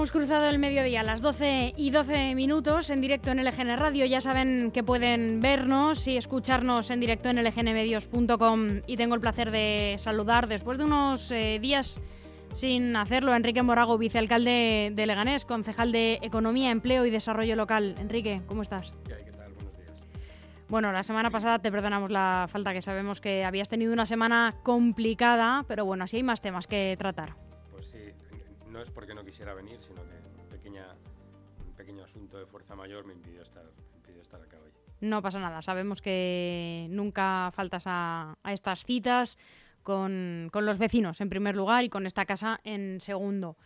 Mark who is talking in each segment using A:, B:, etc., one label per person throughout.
A: hemos cruzado el mediodía a las 12 y 12 minutos en directo en LGN Radio. Ya saben que pueden vernos y escucharnos en directo en lgnmedios.com y tengo el placer de saludar después de unos eh, días sin hacerlo a Enrique Morago, vicealcalde de Leganés, concejal de Economía, Empleo y Desarrollo Local. Enrique, ¿cómo estás?
B: ¿Qué hay? ¿Qué tal? Buenos días.
A: Bueno, la semana pasada te perdonamos la falta, que sabemos que habías tenido una semana complicada, pero bueno, así hay más temas que tratar.
B: No es porque no quisiera venir, sino que pequeña, un pequeño asunto de fuerza mayor me impidió estar, me impidió estar acá hoy.
A: No pasa nada, sabemos que nunca faltas a, a estas citas con, con, los vecinos en primer lugar y con esta casa en segundo.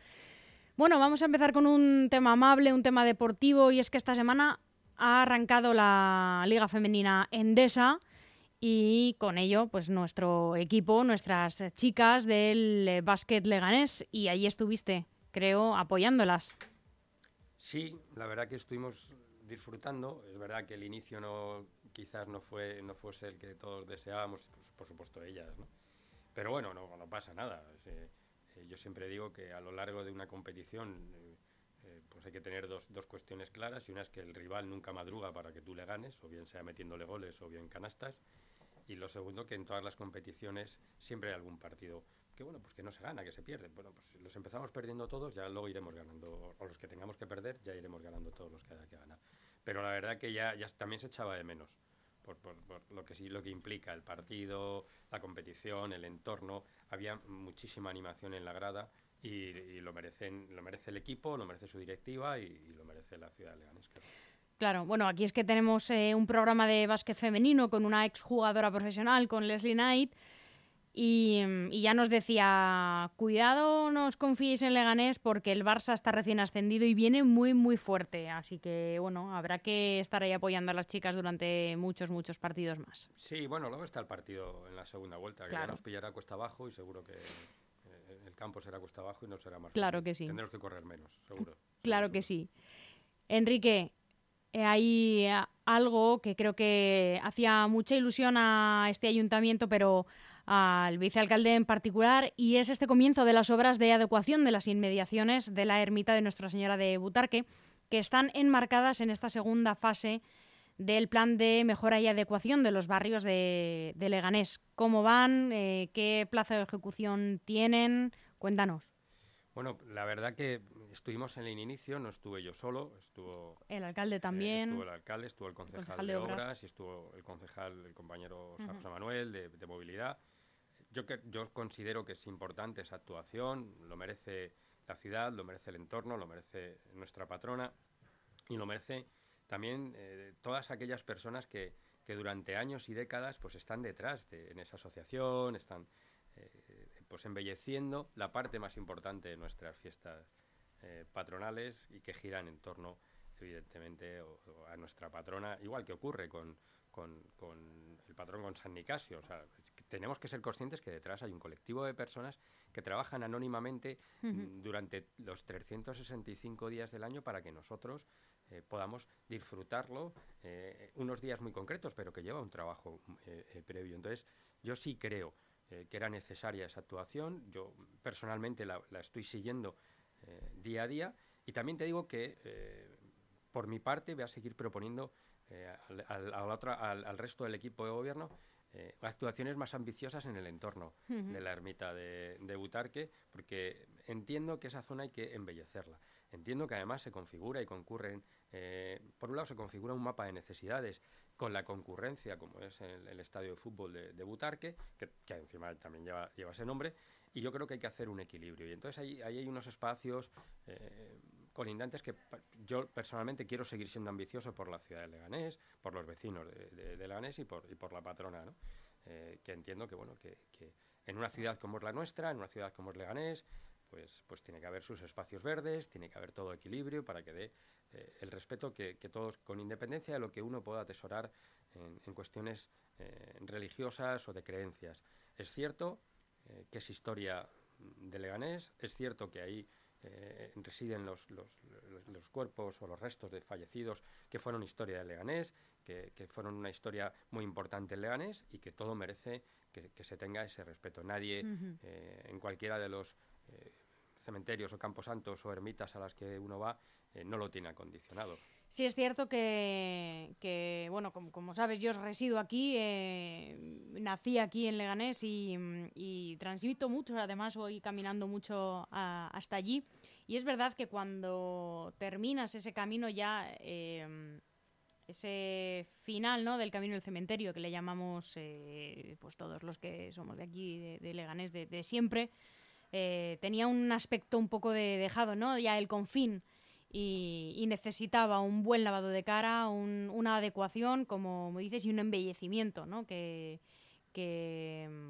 A: Bueno, vamos a empezar con un tema amable, un tema deportivo y es que esta semana ha arrancado la Liga Femenina Endesa y con ello pues nuestro equipo, nuestras chicas del básquet leganés y allí estuviste, creo, apoyándolas.
B: Sí, la verdad que estuvimos disfrutando. Es verdad que el inicio no quizás no fue no fuese el que todos deseábamos, pues, por supuesto ellas, ¿no? Pero bueno, no, no pasa nada. Eh, eh, yo siempre digo que a lo largo de una competición eh, eh, pues hay que tener dos, dos, cuestiones claras y una es que el rival nunca madruga para que tú le ganes, o bien sea metiéndole goles o bien canastas. Y lo segundo, que en todas las competiciones siempre hay algún partido que bueno, pues que no se gana, que se pierde. Bueno, pues los empezamos perdiendo todos, ya luego iremos ganando, o los que tengamos que perder, ya iremos ganando todos los que haya que ganar. Pero la verdad que ya, ya también se echaba de menos por, lo que sí lo que implica el partido, la competición, el entorno. Había muchísima animación en la grada y, lo merecen, lo merece el equipo, lo merece su directiva y, lo merece la ciudad de Leganés. Claro.
A: Claro, bueno, aquí es que tenemos eh, un programa de básquet femenino con una exjugadora profesional, con Leslie Knight, y, y, ya nos decía, cuidado, no os confiéis en Leganés porque el Barça está recién ascendido y viene muy, muy fuerte. Así que, bueno, habrá que estar ahí apoyando a las chicas durante muchos, muchos partidos más.
B: Sí, bueno, luego está el partido en la segunda vuelta, que claro. ya nos pillará cuesta abajo y seguro que eh, el campo será cuesta abajo y no será más
A: Claro
B: fácil.
A: que sí.
B: Tendremos que correr menos, seguro.
A: Claro
B: seguro,
A: que sí. Enrique, hay algo que creo que hacía mucha ilusión a este ayuntamiento, pero al vicealcalde en particular, y es este comienzo de las obras de adecuación de las inmediaciones de la ermita de Nuestra Señora de Butarque, que están enmarcadas en esta segunda fase del plan de mejora y adecuación de los barrios de, de Leganés. ¿Cómo van? Eh, ¿Qué plazo de ejecución tienen? Cuéntanos.
B: Bueno, la verdad que estuvimos en el inicio, no estuve yo solo, estuvo
A: el alcalde también,
B: eh, estuvo el alcalde, estuvo el concejal,
A: concejal
B: de,
A: de
B: obras.
A: obras.
B: y estuvo el concejal, el compañero
A: Uh -huh.
B: José Manuel de, de movilidad. Yo, que, yo considero que es importante esa actuación, lo merece la ciudad, lo merece el entorno, lo merece nuestra patrona y lo merece también eh, todas aquellas personas que, que, durante años y décadas pues están detrás de en esa asociación, están eh, pues embelleciendo la parte más importante de nuestras fiestas eh, patronales y que giran en torno evidentemente o, o a nuestra patrona, igual que ocurre con, con, con, el patrón con San Nicasio. O sea, tenemos que ser conscientes que detrás hay un colectivo de personas que trabajan anónimamente uh -huh. durante los 365 días del año para que nosotros eh, podamos disfrutarlo eh, unos días muy concretos, pero que lleva un trabajo eh, previo. Entonces, yo sí creo que era necesaria esa actuación. Yo personalmente la, la estoy siguiendo eh, día a día. Y también te digo que, eh, por mi parte, voy a seguir proponiendo eh, al, al, al, otra, al, al, resto del equipo de gobierno actuaciones más ambiciosas en el entorno uh -huh. de la ermita de, de, Butarque, porque entiendo que esa zona hay que embellecerla. Entiendo que además se configura y concurren, eh, por un lado se configura un mapa de necesidades con la concurrencia, como es el, el estadio de fútbol de, de Butarque, que, que, encima también lleva, lleva, ese nombre, y yo creo que hay que hacer un equilibrio. Y entonces ahí, ahí hay unos espacios eh, colindantes que yo personalmente quiero seguir siendo ambicioso por la ciudad de Leganés, por los vecinos de, de, de Leganés y por, y por la patrona, ¿no? Eh, que entiendo que, bueno, que, que, en una ciudad como es la nuestra, en una ciudad como es Leganés, pues, pues tiene que haber sus espacios verdes, tiene que haber todo equilibrio para que dé eh, el respeto que, que, todos, con independencia de lo que uno pueda atesorar en, en cuestiones eh, religiosas o de creencias. Es cierto eh, que es historia de Leganés, es cierto que ahí eh, residen los, los, los, cuerpos o los restos de fallecidos que fueron historia de Leganés, que, que fueron una historia muy importante en Leganés y que todo merece que, que se tenga ese respeto. Nadie uh -huh. eh, en cualquiera de los cementerios o camposantos o ermitas a las que uno va, eh, no lo tiene acondicionado.
A: Sí, es cierto que, bueno, como, sabes, yo resido aquí, eh, nací aquí en Leganés y, transmito mucho, además voy caminando mucho hasta allí. Y es verdad que cuando terminas ese camino ya, eh, ese final ¿no? del camino del cementerio, que le llamamos eh, pues todos los que somos de aquí, de, Leganés, de, siempre, eh, tenía un aspecto un poco de dejado, ¿no? Ya el confín. Y, necesitaba un buen lavado de cara, una adecuación, como dices, y un embellecimiento, ¿no? Que,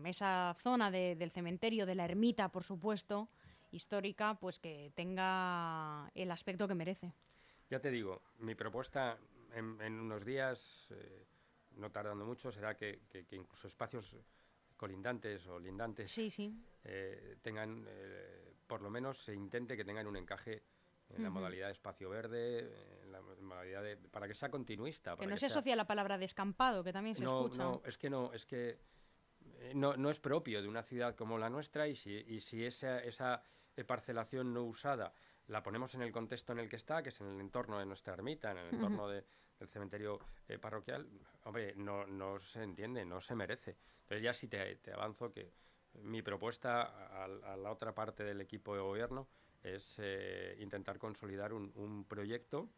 A: esa zona del cementerio, de la ermita, por supuesto, histórica, pues que tenga el aspecto que merece.
B: Ya te digo, mi propuesta en, unos días, eh, no tardando mucho, será que, incluso espacios colindantes o lindantes eh, tengan, eh, por lo menos se intente que tengan un encaje en la modalidad de espacio verde, en la modalidad de, para que sea continuista.
A: Que no se asocia a la palabra descampado, que también se escucha.
B: No, es que no, es que no, no, es propio de una ciudad como la nuestra y si, y si esa, esa parcelación no usada la ponemos en el contexto en el que está, que es en el entorno de nuestra ermita, en el entorno de, del cementerio eh, parroquial, hombre, no, no se entiende, no se merece. Entonces ya sí te, avanzo que mi propuesta a, la otra parte del equipo de gobierno es eh, intentar consolidar un, proyecto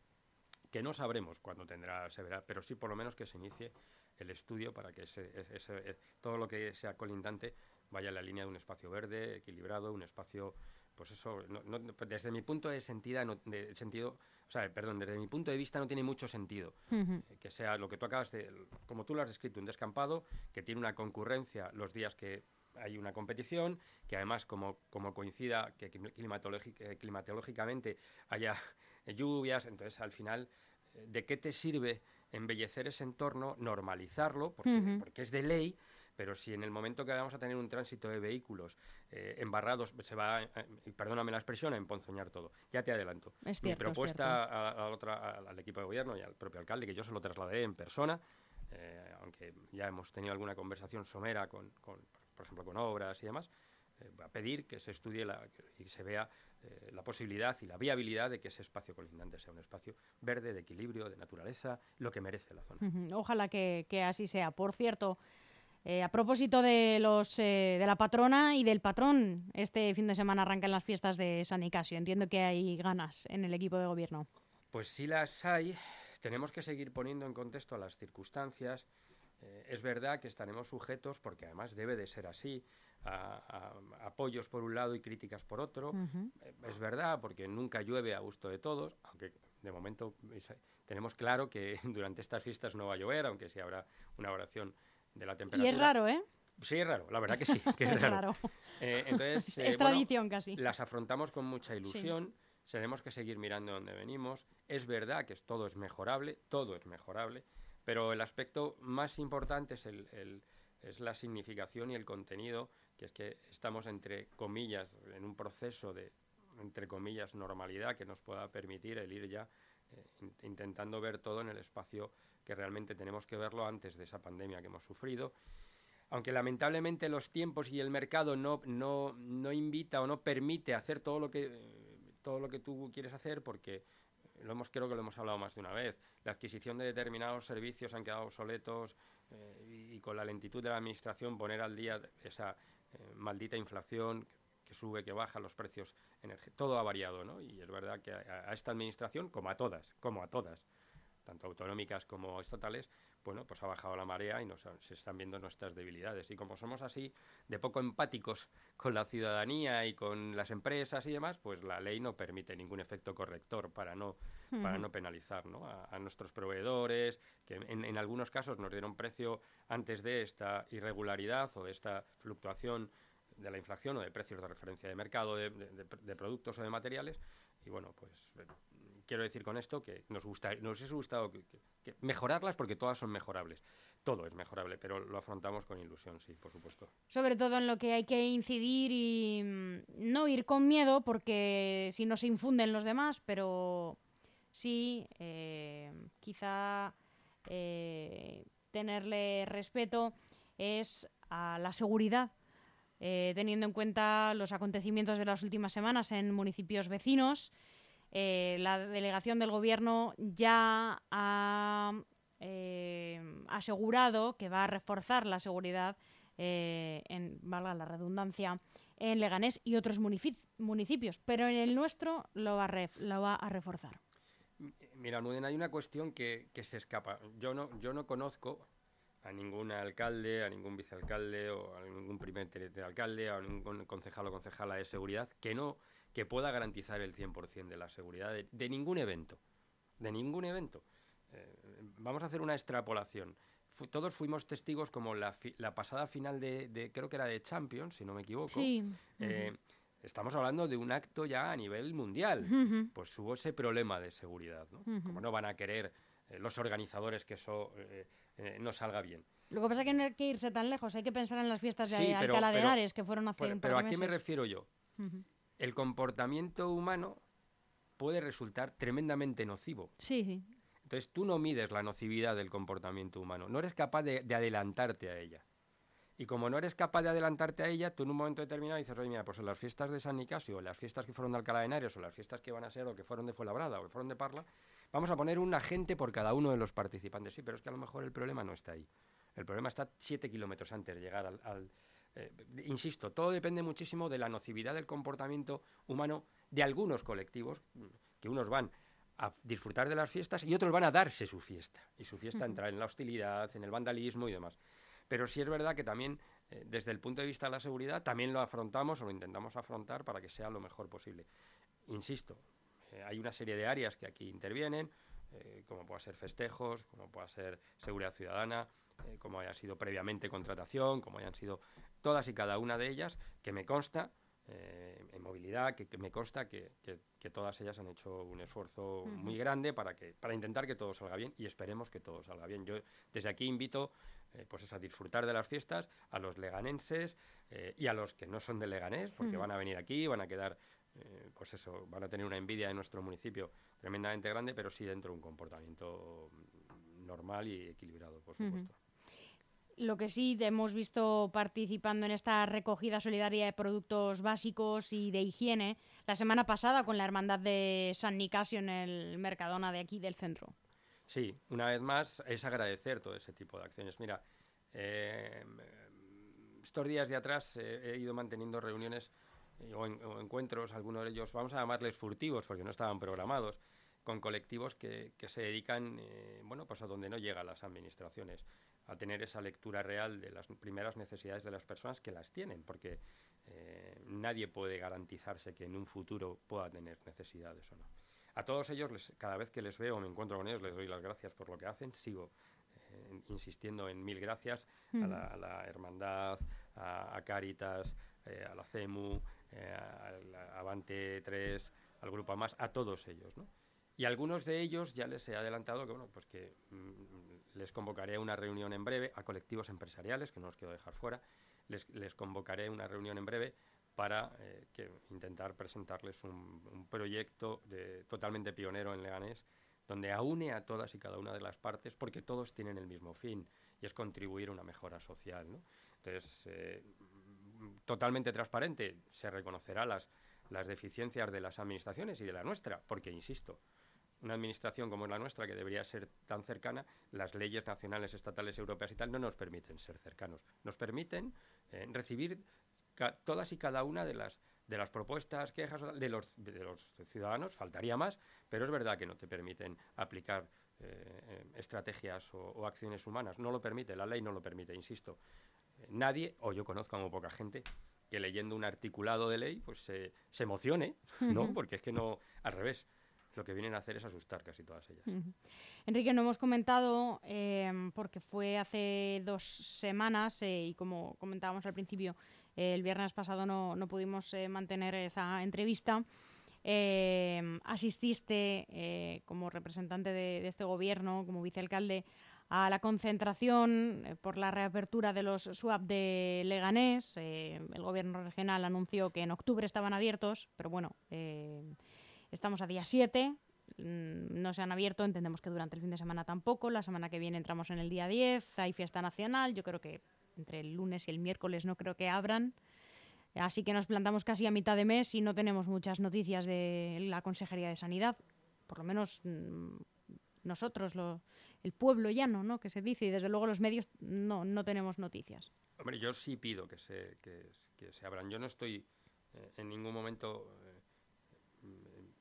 B: que no sabremos cuándo tendrá verá, pero sí por lo menos que se inicie el estudio para que ese, eh, todo lo que sea colindante vaya en la línea de un espacio verde, equilibrado, un espacio, pues eso, desde mi punto de, sentida, de sentido, o sea, perdón, desde mi punto de vista no tiene mucho sentido eh, que sea lo que tú acabas de, como tú lo has descrito, un descampado que tiene una concurrencia los días que hay una competición, que además como, como coincida que eh, climatológicamente haya lluvias, entonces al final, eh, ¿de qué te sirve embellecer ese entorno, normalizarlo, porque, porque es de ley, pero si en el momento que vamos a tener un tránsito de vehículos eh, embarrados, se va, eh, perdóname la expresión, a emponzoñar todo. Ya te adelanto. Mi propuesta al equipo de gobierno y al propio alcalde, que yo se lo trasladé en persona, eh, aunque ya hemos tenido alguna conversación somera con, con por ejemplo, con obras y demás, a pedir que se estudie la, y se vea la posibilidad y la viabilidad de que ese espacio colindante sea un espacio verde, de equilibrio, de naturaleza, lo que merece la zona.
A: Ojalá que, que así sea. Por cierto, eh, a propósito de, los, eh, de la patrona y del patrón, este fin de semana arrancan las fiestas de San Nicasio. Entiendo que hay ganas en el equipo de gobierno.
B: Pues sí las hay. Tenemos que seguir poniendo en contexto las circunstancias. Eh, es verdad que estaremos sujetos, porque además debe de ser así, a, apoyos por un lado y críticas por otro. es verdad, porque nunca llueve a gusto de todos, aunque de momento tenemos claro que durante estas fiestas no va a llover, aunque sí habrá una oración de la temperatura.
A: Y es raro, ¿eh?
B: Sí, es raro, la verdad que sí, que es raro. Eh, entonces,
A: es eh, tradición casi.
B: Las afrontamos con mucha ilusión, tenemos que seguir mirando dónde venimos. Es verdad que todo es mejorable, todo es mejorable, pero el aspecto más importante es, el, es la significación y el contenido, que es que estamos entre comillas en un proceso de, entre comillas, normalidad que nos pueda permitir el ir ya intentando ver todo en el espacio que realmente tenemos que verlo antes de esa pandemia que hemos sufrido. Aunque lamentablemente los tiempos y el mercado no, no, no invita o no permite hacer todo lo que, todo lo que tú quieres hacer porque lo hemos, creo que lo hemos hablado más de una vez. La adquisición de determinados servicios han quedado obsoletos eh, y, con la lentitud de la administración poner al día esa eh, maldita inflación que sube, que baja los precios, todo ha variado, ¿no? Y es verdad que a, esta administración, como a todas, como a todas, tanto autonómicas como estatales, bueno, pues ha bajado la marea y nos, se están viendo nuestras debilidades. Y como somos así, de poco empáticos con la ciudadanía y con las empresas y demás, pues la ley no permite ningún efecto corrector para no, para no penalizar A, nuestros proveedores, que en, algunos casos nos dieron precio antes de esta irregularidad o de esta fluctuación de la inflación o de precios de referencia de mercado de, productos o de materiales. Y bueno, pues quiero decir con esto que nos, gusta, nos hubiese gustado mejorarlas porque todas son mejorables. Todo es mejorable, pero lo afrontamos con ilusión, sí, por supuesto.
A: Sobre todo en lo que hay que incidir y mm, no ir con miedo porque si no se infunden los demás, pero sí, eh, quizá eh, tenerle respeto es a la seguridad teniendo en cuenta los acontecimientos de las últimas semanas en municipios vecinos. la delegación del Gobierno ya ha asegurado que va a reforzar la seguridad, en, valga la redundancia, en Leganés y otros municipios, pero en el nuestro lo va a, lo va a reforzar.
B: Mira, Almudena, hay una cuestión que, se escapa. Yo no, yo no conozco a ningún alcalde, a ningún vicealcalde o a ningún primer de alcalde, a ningún concejal o concejala de seguridad que no que pueda garantizar el 100% de la seguridad de, ningún evento. De ningún evento. Eh, vamos a hacer una extrapolación. todos fuimos testigos como la, la pasada final de, creo que era de Champions, si no me equivoco.
A: Sí.
B: Eh, estamos hablando de un acto ya a nivel mundial. Pues hubo ese problema de seguridad, ¿no? Como no van a querer eh, los organizadores que eso eh, no salga bien.
A: Lo que pasa es que no hay que irse tan lejos, hay que pensar en las fiestas de Alcalá de Henares que fueron hace un
B: par Pero ¿a qué me refiero yo? El comportamiento humano puede resultar tremendamente nocivo.
A: Sí, sí.
B: Entonces tú no mides la nocividad del comportamiento humano, no eres capaz de adelantarte a ella. Y como no eres capaz de adelantarte a ella, tú en un momento determinado dices, oye, mira, pues en las fiestas de San Nicasio, o las fiestas que fueron de Alcalá de Henares, o las fiestas que van a ser, o que fueron de Fuenlabrada, o que fueron de Parla, vamos a poner un agente por cada uno de los participantes. Sí, pero es que a lo mejor el problema no está ahí. El problema está siete kilómetros antes de llegar al... Eh, insisto, todo depende muchísimo de la nocividad del comportamiento humano de algunos colectivos, que unos van a disfrutar de las fiestas y otros van a darse su fiesta. Y su fiesta entra en la hostilidad, en el vandalismo y demás. Pero sí es verdad que también, eh, desde el punto de vista de la seguridad, también lo afrontamos o lo intentamos afrontar para que sea lo mejor posible. Insisto, eh, hay una serie de áreas que aquí intervienen, eh, como pueda ser festejos, como pueda ser seguridad ciudadana, como haya sido previamente contratación, como hayan sido todas y cada una de ellas, que me consta en movilidad, que, me consta que, todas ellas han hecho un esfuerzo muy grande para, que, para intentar que todo salga bien y esperemos que todo salga bien. Yo desde aquí invito eh, pues a disfrutar de las fiestas, a los leganenses eh, y a los que no son de Leganés, porque van a venir aquí, van a quedar, eh, pues eso, van a tener una envidia de nuestro municipio tremendamente grande, pero sí dentro de un comportamiento normal y equilibrado, por supuesto.
A: Lo que sí hemos visto participando en esta recogida solidaria de productos básicos y de higiene la semana pasada con la Hermandad de San Nicasio en el Mercadona de aquí del centro.
B: Sí, una vez más es agradecer todo ese tipo de acciones. Mira, eh, estos días de atrás eh, he ido manteniendo reuniones eh, o, encuentros, algunos de ellos, vamos a llamarles furtivos porque no estaban programados, con colectivos que, se dedican, bueno, pues a donde no llegan las administraciones, a tener esa lectura real de las primeras necesidades de las personas que las tienen, porque nadie puede garantizarse que en un futuro pueda tener necesidades o no. A todos ellos, cada vez que les veo o me encuentro con ellos, les doy las gracias por lo que hacen. Sigo eh, insistiendo en mil gracias a, la, Hermandad, a, Caritas, eh, a la CEMU, eh, Avante 3, al Grupo Más, a todos ellos. Y algunos de ellos ya les he adelantado que, bueno, pues que mm, les convocaré una reunión en breve a colectivos empresariales, que no los quiero dejar fuera, les, les convocaré una reunión en breve para eh, que intentar presentarles un, proyecto totalmente pionero en Leganés, donde aúne a todas y cada una de las partes, porque todos tienen el mismo fin, y es contribuir a una mejora social. Entonces, eh, totalmente transparente, se reconocerá las, las deficiencias de las administraciones y de la nuestra, porque, insisto, una administración como la nuestra, que debería ser tan cercana, las leyes nacionales, estatales, europeas y tal, no nos permiten ser cercanos. Nos permiten eh, recibir todas y cada una de las, de las propuestas, quejas de los, de los ciudadanos, faltaría más, pero es verdad que no te permiten aplicar eh, estrategias o, acciones humanas. No lo permite, la ley no lo permite, insisto. Nadie, o yo conozco como poca gente, que leyendo un articulado de ley pues se, se emocione, ¿no? Porque es que no, al revés, lo que vienen a hacer es asustar casi todas ellas.
A: Enrique, no hemos comentado, eh, porque fue hace dos semanas, eh, y como comentábamos al principio, el viernes pasado no, pudimos eh, mantener esa entrevista. Eh, asististe eh, como representante de, este gobierno, como vicealcalde, a la concentración por la reapertura de los SWAP de Leganés. el gobierno regional anunció que en octubre estaban abiertos, pero bueno, estamos a día 7, mm, no se han abierto, entendemos que durante el fin de semana tampoco, la semana que viene entramos en el día 10, hay fiesta nacional, yo creo que entre el lunes y el miércoles no creo que abran. Así que nos plantamos casi a mitad de mes y no tenemos muchas noticias de la Consejería de Sanidad. Por lo menos nosotros, el pueblo llano, ¿no? Que se dice, y desde luego los medios no, no tenemos noticias.
B: Hombre, yo sí pido que se, que, se abran. Yo no estoy eh, en ningún momento eh,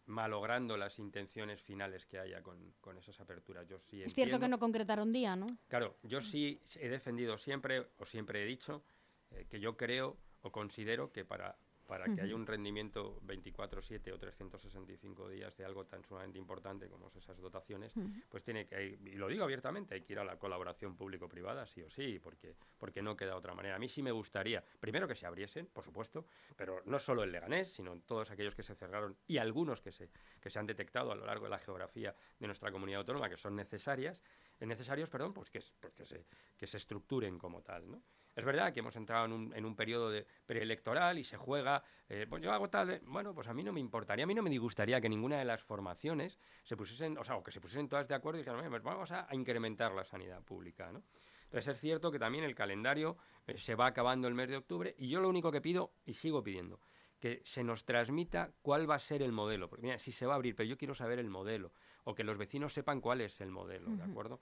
B: malogrando las intenciones finales que haya con, esas aperturas. Yo sí
A: es cierto que no concretaron día, ¿no?
B: Claro, yo sí he defendido siempre, o siempre he dicho, eh, que yo creo o considero que para para que haya un rendimiento 24/7 o 365 días de algo tan sumamente importante como esas dotaciones, pues tiene que, y lo digo abiertamente, hay que ir a la colaboración público-privada, sí o sí, porque, porque no queda otra manera. A mí sí me gustaría, primero que se abriesen, por supuesto, pero no solo el Leganés, sino todos aquellos que se cerraron y algunos que se, que se han detectado a lo largo de la geografía de nuestra comunidad autónoma, que son necesarias, necesarios, perdón, pues que, pues se, que se estructuren como tal, ¿no? Es verdad que hemos entrado en un, en un periodo preelectoral y se juega, eh, pues yo hago tal, bueno, pues a mí no me importaría, a mí no me disgustaría que ninguna de las formaciones se pusiesen, o sea, o que se pusiesen todas de acuerdo y dijeran, pues vamos a, incrementar la sanidad pública, ¿no? Entonces es cierto que también el calendario eh, se va acabando el mes de octubre y yo lo único que pido, y sigo pidiendo, que se nos transmita cuál va a ser el modelo. Porque mira, si se va a abrir, pero yo quiero saber el modelo, o que los vecinos sepan cuál es el modelo, ¿de acuerdo?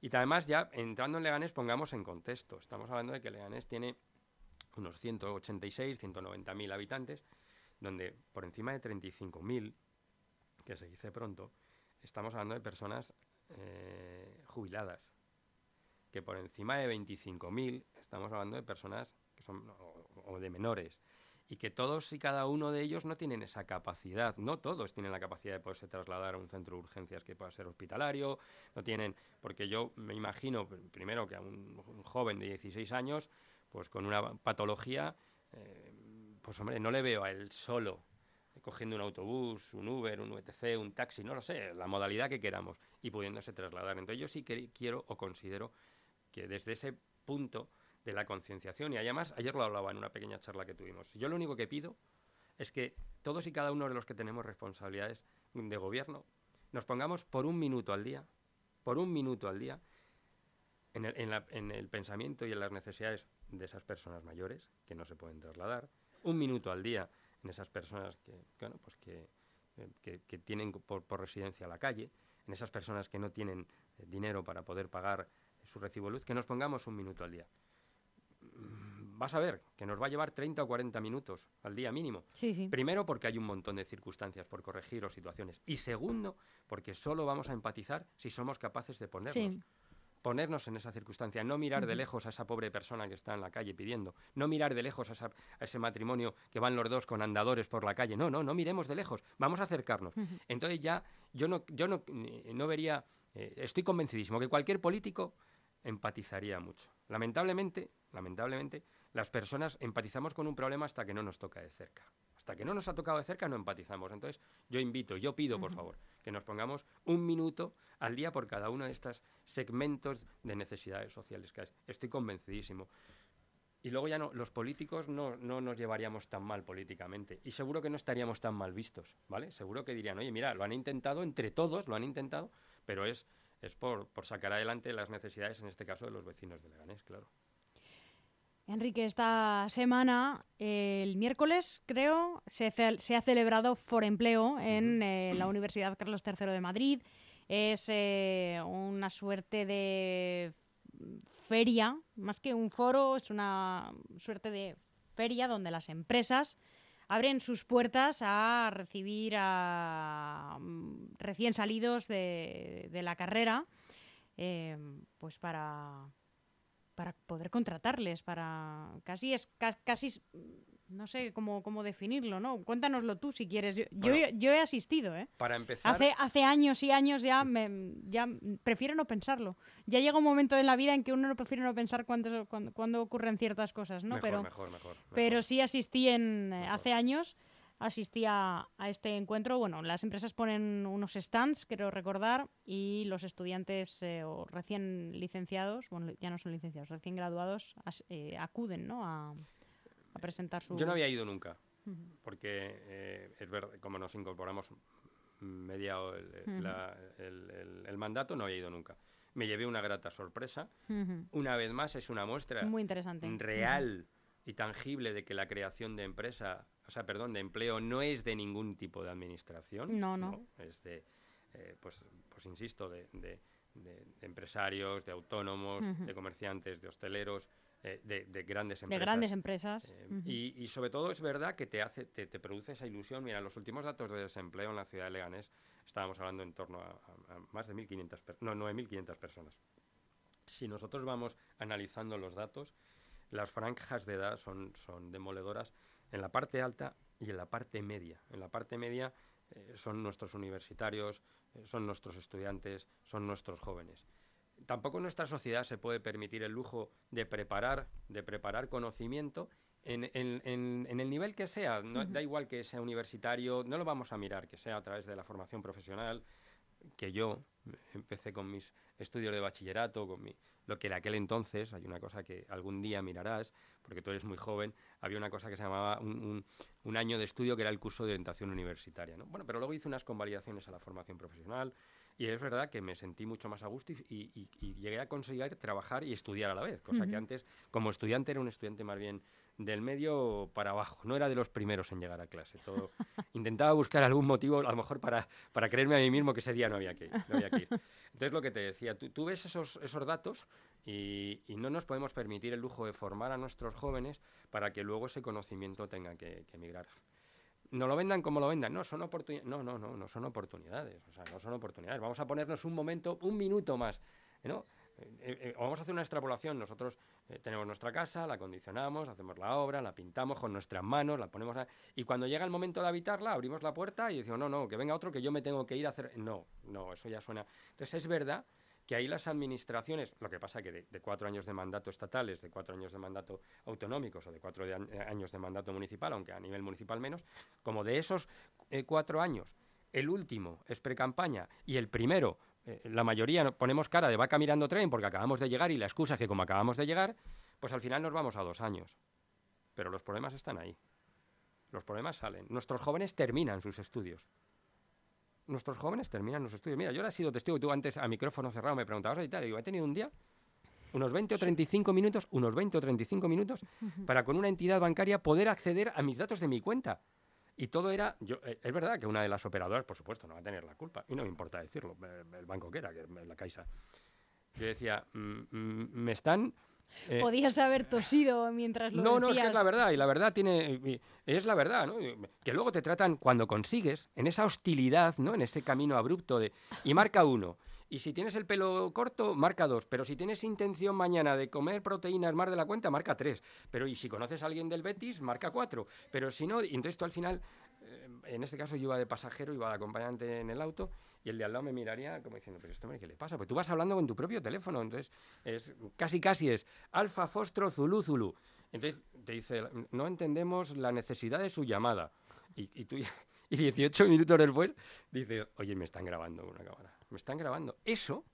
B: Y además ya entrando en Leganés pongamos en contexto. Estamos hablando de que Leganés tiene unos 186, 190 mil habitantes, donde por encima de 35 mil, que se dice pronto, estamos hablando de personas eh, jubiladas. Que por encima de 25 mil estamos hablando de personas que son o de menores y que todos y cada uno de ellos no tienen esa capacidad, no todos tienen la capacidad de poderse trasladar a un centro de urgencias que pueda ser hospitalario, no tienen, porque yo me imagino primero que a un, joven de 16 años, pues con una patología, eh, pues hombre, no le veo a él solo cogiendo un autobús, un Uber, un UTC, un taxi, no lo sé, la modalidad que queramos y pudiéndose trasladar. Entonces yo sí que quiero o considero que desde ese punto de la concienciación. Y además, ayer lo hablaba en una pequeña charla que tuvimos. Yo lo único que pido es que todos y cada uno de los que tenemos responsabilidades de gobierno nos pongamos por un minuto al día, por un minuto al día, en el, en el pensamiento y en las necesidades de esas personas mayores que no se pueden trasladar, un minuto al día en esas personas que, bueno, pues que, que, que tienen por, por, residencia la calle, en esas personas que no tienen eh, dinero para poder pagar su recibo de luz, que nos pongamos un minuto al día vas a ver que nos va a llevar 30 o 40 minutos al día mínimo. Primero porque hay un montón de circunstancias por corregir o situaciones. Y segundo porque solo vamos a empatizar si somos capaces de ponernos. Ponernos en esa circunstancia, no mirar de lejos a esa pobre persona que está en la calle pidiendo, no mirar de lejos a, ese matrimonio que van los dos con andadores por la calle, no, no, no miremos de lejos, vamos a acercarnos. Entonces ya yo no, yo no, no vería, eh, estoy convencidísimo que cualquier político empatizaría mucho. Lamentablemente, lamentablemente, las personas empatizamos con un problema hasta que no nos toca de cerca. Hasta que no nos ha tocado de cerca no empatizamos. Entonces, yo invito, yo pido, por favor, que nos pongamos un minuto al día por cada uno de estos segmentos de necesidades sociales que hay. Estoy convencidísimo. Y luego ya no, los políticos no, no, nos llevaríamos tan mal políticamente. Y seguro que no estaríamos tan mal vistos, ¿vale? Seguro que dirían, oye, mira, lo han intentado, entre todos lo han intentado, pero es, es por, por sacar adelante las necesidades, en este caso, de los vecinos de Leganés, claro.
A: Enrique, esta semana, el miércoles, creo, se, ha celebrado For Empleo en eh, la Universidad Carlos III de Madrid. Es eh, una suerte de feria, más que un foro, es una suerte de feria donde las empresas abren sus puertas a recibir a mm, recién salidos de, la carrera, eh, pues para para poder contratarles, para casi es casi no sé cómo, cómo definirlo, ¿no? Cuéntanoslo tú si quieres. Yo, yo, he asistido, ¿eh?
B: Para empezar.
A: Hace, hace años y años ya, me, ya prefiero no pensarlo. Ya llega un momento en la vida en que uno no prefiere no pensar cuando, cuando, ocurren ciertas cosas, ¿no?
B: Mejor,
A: pero,
B: mejor, mejor,
A: Pero sí asistí en, eh, hace años asistía a este encuentro. Bueno, las empresas ponen unos stands, quiero recordar, y los estudiantes eh, o recién licenciados, bueno, ya no son licenciados, recién graduados, eh, acuden ¿no? a, presentar su...
B: Yo no había ido nunca, porque eh, es verdad, como nos incorporamos mediado el, el, mandato, no había ido nunca. Me llevé una grata sorpresa. Una vez más, es una muestra
A: Muy interesante.
B: real y tangible de que la creación de empresa, o sea, perdón, de empleo no es de ningún tipo de administración.
A: No, no.
B: Es de, eh, pues, pues insisto, de, empresarios, de autónomos, de comerciantes, de hosteleros, eh, de, grandes empresas.
A: De grandes empresas.
B: Eh, y, sobre todo es verdad que te, hace, te, produce esa ilusión. Mira, los últimos datos de desempleo en la ciudad de Leganés estábamos hablando en torno a, más de 1.500, no, 9.500 personas. Si nosotros vamos analizando los datos, las franjas de edad son, son demoledoras en la parte alta y en la parte media. En la parte media eh, son nuestros universitarios, son nuestros estudiantes, son nuestros jóvenes. Tampoco nuestra sociedad se puede permitir el lujo de preparar, de preparar conocimiento en, el nivel que sea. No, Da igual que sea universitario, no lo vamos a mirar, que sea a través de la formación profesional, que yo empecé con mis estudios de bachillerato, con mi, lo que en aquel entonces, hay una cosa que algún día mirarás, porque tú eres muy joven, había una cosa que se llamaba un, año de estudio que era el curso de orientación universitaria. ¿no? Bueno, pero luego hice unas convalidaciones a la formación profesional y es verdad que me sentí mucho más a gusto y, llegué a conseguir trabajar y estudiar a la vez, cosa que antes como estudiante era un estudiante más bien del medio para abajo, no era de los primeros en llegar a clase. Todo, intentaba buscar algún motivo, a lo mejor para, para creerme a mí mismo que ese día no había que, no había que ir. Entonces, lo que te decía, tú, ves esos, esos datos y, y, no nos podemos permitir el lujo de formar a nuestros jóvenes para que luego ese conocimiento tenga que, que emigrar. No lo vendan como lo vendan, no, son oportunidades. No, no, no, no son oportunidades. O sea, no son oportunidades. Vamos a ponernos un momento, un minuto más. ¿no? Eh, eh, vamos a hacer una extrapolación. Nosotros eh, tenemos nuestra casa, la acondicionamos, hacemos la obra, la pintamos con nuestras manos, la ponemos y cuando llega el momento de habitarla, abrimos la puerta y decimos, no, no, que venga otro que yo me tengo que ir a hacer. No, no, eso ya suena. Entonces es verdad que ahí las administraciones, lo que pasa que de, cuatro años de mandato estatales, de cuatro años de mandato autonómicos o de cuatro años de mandato municipal, aunque a nivel municipal menos, como de esos cuatro años, el último es pre-campaña y el primero eh, la mayoría ponemos cara de vaca mirando tren porque acabamos de llegar y la excusa es que como acabamos de llegar, pues al final nos vamos a dos años. Pero los problemas están ahí. Los problemas salen. Nuestros jóvenes terminan sus estudios. Nuestros jóvenes terminan sus estudios. Mira, yo ahora he sido testigo tú antes a micrófono cerrado me preguntabas y tal. Y digo, he tenido un día unos 20 o 35 minutos, unos 20 o 35 minutos para con una entidad bancaria poder acceder a mis datos de mi cuenta. Y todo era, yo, eh, es verdad que una de las operadoras, por supuesto, no va a tener la culpa, y no me importa decirlo, el banco que era, que es la Caixa. Yo decía, mm, mm, me están...
A: Eh, Podías haber tosido mientras lo
B: No, no, es que es la verdad, y la verdad tiene, es la verdad, ¿no? Que luego te tratan, cuando consigues, en esa hostilidad, ¿no? En ese camino abrupto de, y marca uno, y si tienes el pelo corto, marca dos. Pero si tienes intención mañana de comer proteínas más de la cuenta, marca tres. Pero y si conoces a alguien del Betis, marca cuatro. Pero si no, entonces tú al final, eh, en este caso yo iba de pasajero, iba de acompañante en el auto, y el de al lado me miraría como diciendo, pero esto, ¿qué le pasa? Pues tú vas hablando con tu propio teléfono. Entonces, es casi casi es alfa, fostro, zulu, zulu. Entonces te dice, no entendemos la necesidad de su llamada. Y, y tú y 18 minutos después dices, oye, me están grabando una cámara me están grabando. Eso,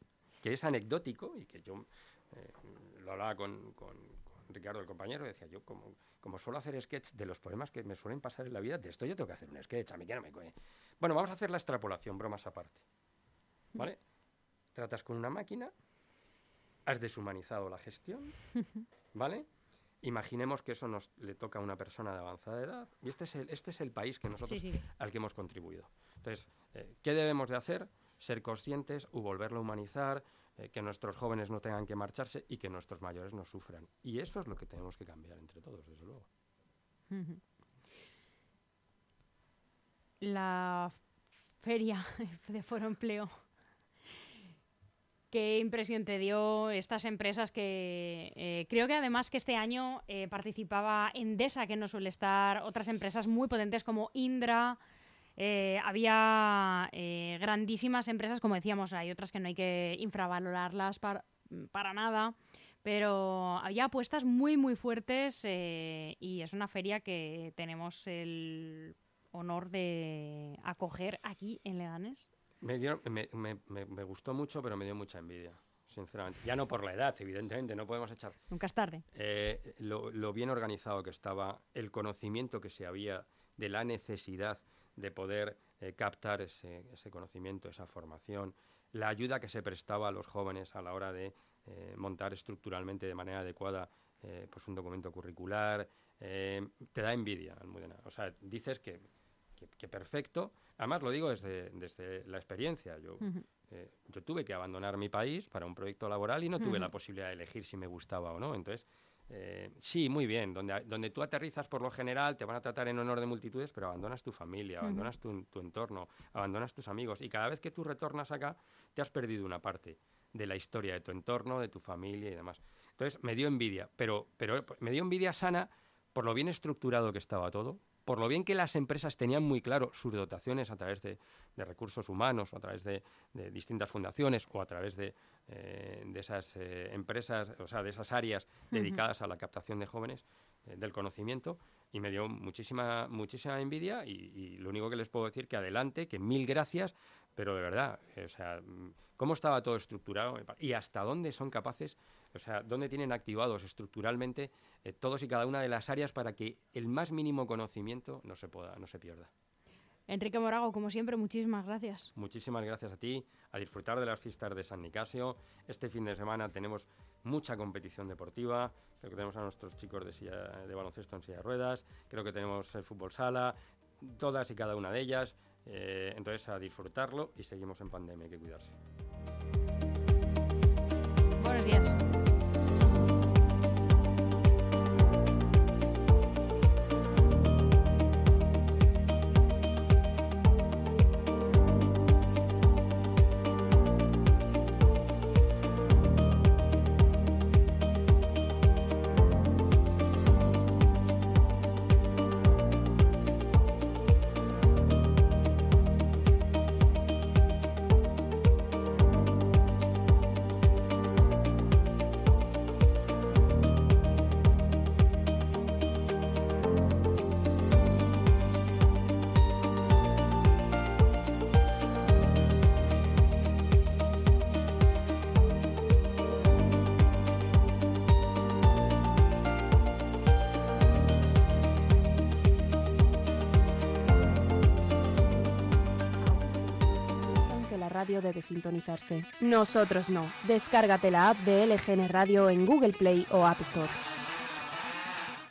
B: que es anecdótico y que yo eh, lo hablaba con, Ricardo, el compañero, decía yo, como, como suelo hacer sketch de los problemas que me suelen pasar en la vida, de esto yo tengo que hacer un sketch, a mí que no me... Bueno, vamos a hacer la extrapolación, bromas aparte. ¿Vale? Tratas con una máquina, has deshumanizado la gestión, ¿vale? Imaginemos que eso nos le toca a una persona de avanzada edad y este es el, este es el país que nosotros al que hemos contribuido. Entonces, eh, ¿qué debemos de hacer? ser conscientes volverlo a humanizar, eh, que nuestros jóvenes no tengan que marcharse y que nuestros mayores no sufran. Y eso es lo que tenemos que cambiar entre todos, desde luego.
A: La feria de Foro Empleo. ¿Qué impresión te dio estas empresas que eh, creo que además que este año eh, participaba Endesa, que no suele estar, otras empresas muy potentes como Indra, eh, había eh, grandísimas empresas, como decíamos, hay otras que no hay que infravalorarlas para, nada, pero había apuestas muy, muy fuertes eh, y es una feria que tenemos el honor de acoger aquí en Leganes.
B: Me, me, gustó mucho, pero me dio mucha envidia sinceramente. Ya no por la edad, evidentemente, no podemos echar.
A: Nunca es tarde.
B: lo, lo, bien organizado que estaba, el conocimiento que se había de la necesidad de poder eh, captar ese, conocimiento, esa formación, la ayuda que se prestaba a los jóvenes a la hora de eh, montar estructuralmente de manera adecuada eh, pues un documento curricular, te da envidia, Almudena. O sea, dices que, que, perfecto. Además, lo digo desde, desde la experiencia. Yo, yo tuve que abandonar mi país para un proyecto laboral y no tuve la posibilidad de elegir si me gustaba o no. Entonces, eh, sí, muy bien. Donde, donde tú aterrizas por lo general, te van a tratar en honor de multitudes, pero abandonas tu familia, abandonas tu, tu, entorno, abandonas tus amigos. Y cada vez que tú retornas acá, te has perdido una parte de la historia de tu entorno, de tu familia y demás. Entonces, me dio envidia, pero, pero me dio envidia sana por lo bien estructurado que estaba todo, por lo bien que las empresas tenían muy claro sus dotaciones a través de, recursos humanos, o a través de, distintas fundaciones o a través de, eh, esas eh, empresas, o sea, de esas áreas dedicadas a la captación de jóvenes eh, del conocimiento, y me dio muchísima, muchísima envidia y, y, lo único que les puedo decir que adelante, que mil gracias, pero de verdad, o sea, cómo estaba todo estructurado y hasta dónde son capaces o sea, dónde tienen activados estructuralmente eh, todos y cada una de las áreas para que el más mínimo conocimiento no se pueda, no se pierda.
A: Enrique Morago, como siempre, muchísimas gracias.
B: Muchísimas gracias a ti, a disfrutar de las fiestas de San Nicasio. Este fin de semana tenemos mucha competición deportiva. Creo que tenemos a nuestros chicos de, de baloncesto en silla de ruedas. Creo que tenemos el fútbol sala, todas y cada una de ellas. Eh, entonces, a disfrutarlo y seguimos en pandemia, hay que cuidarse.
A: Buenos días. Debe sintonizarse. Nosotros no. Descárgate la app de LGN Radio en Google Play o App Store.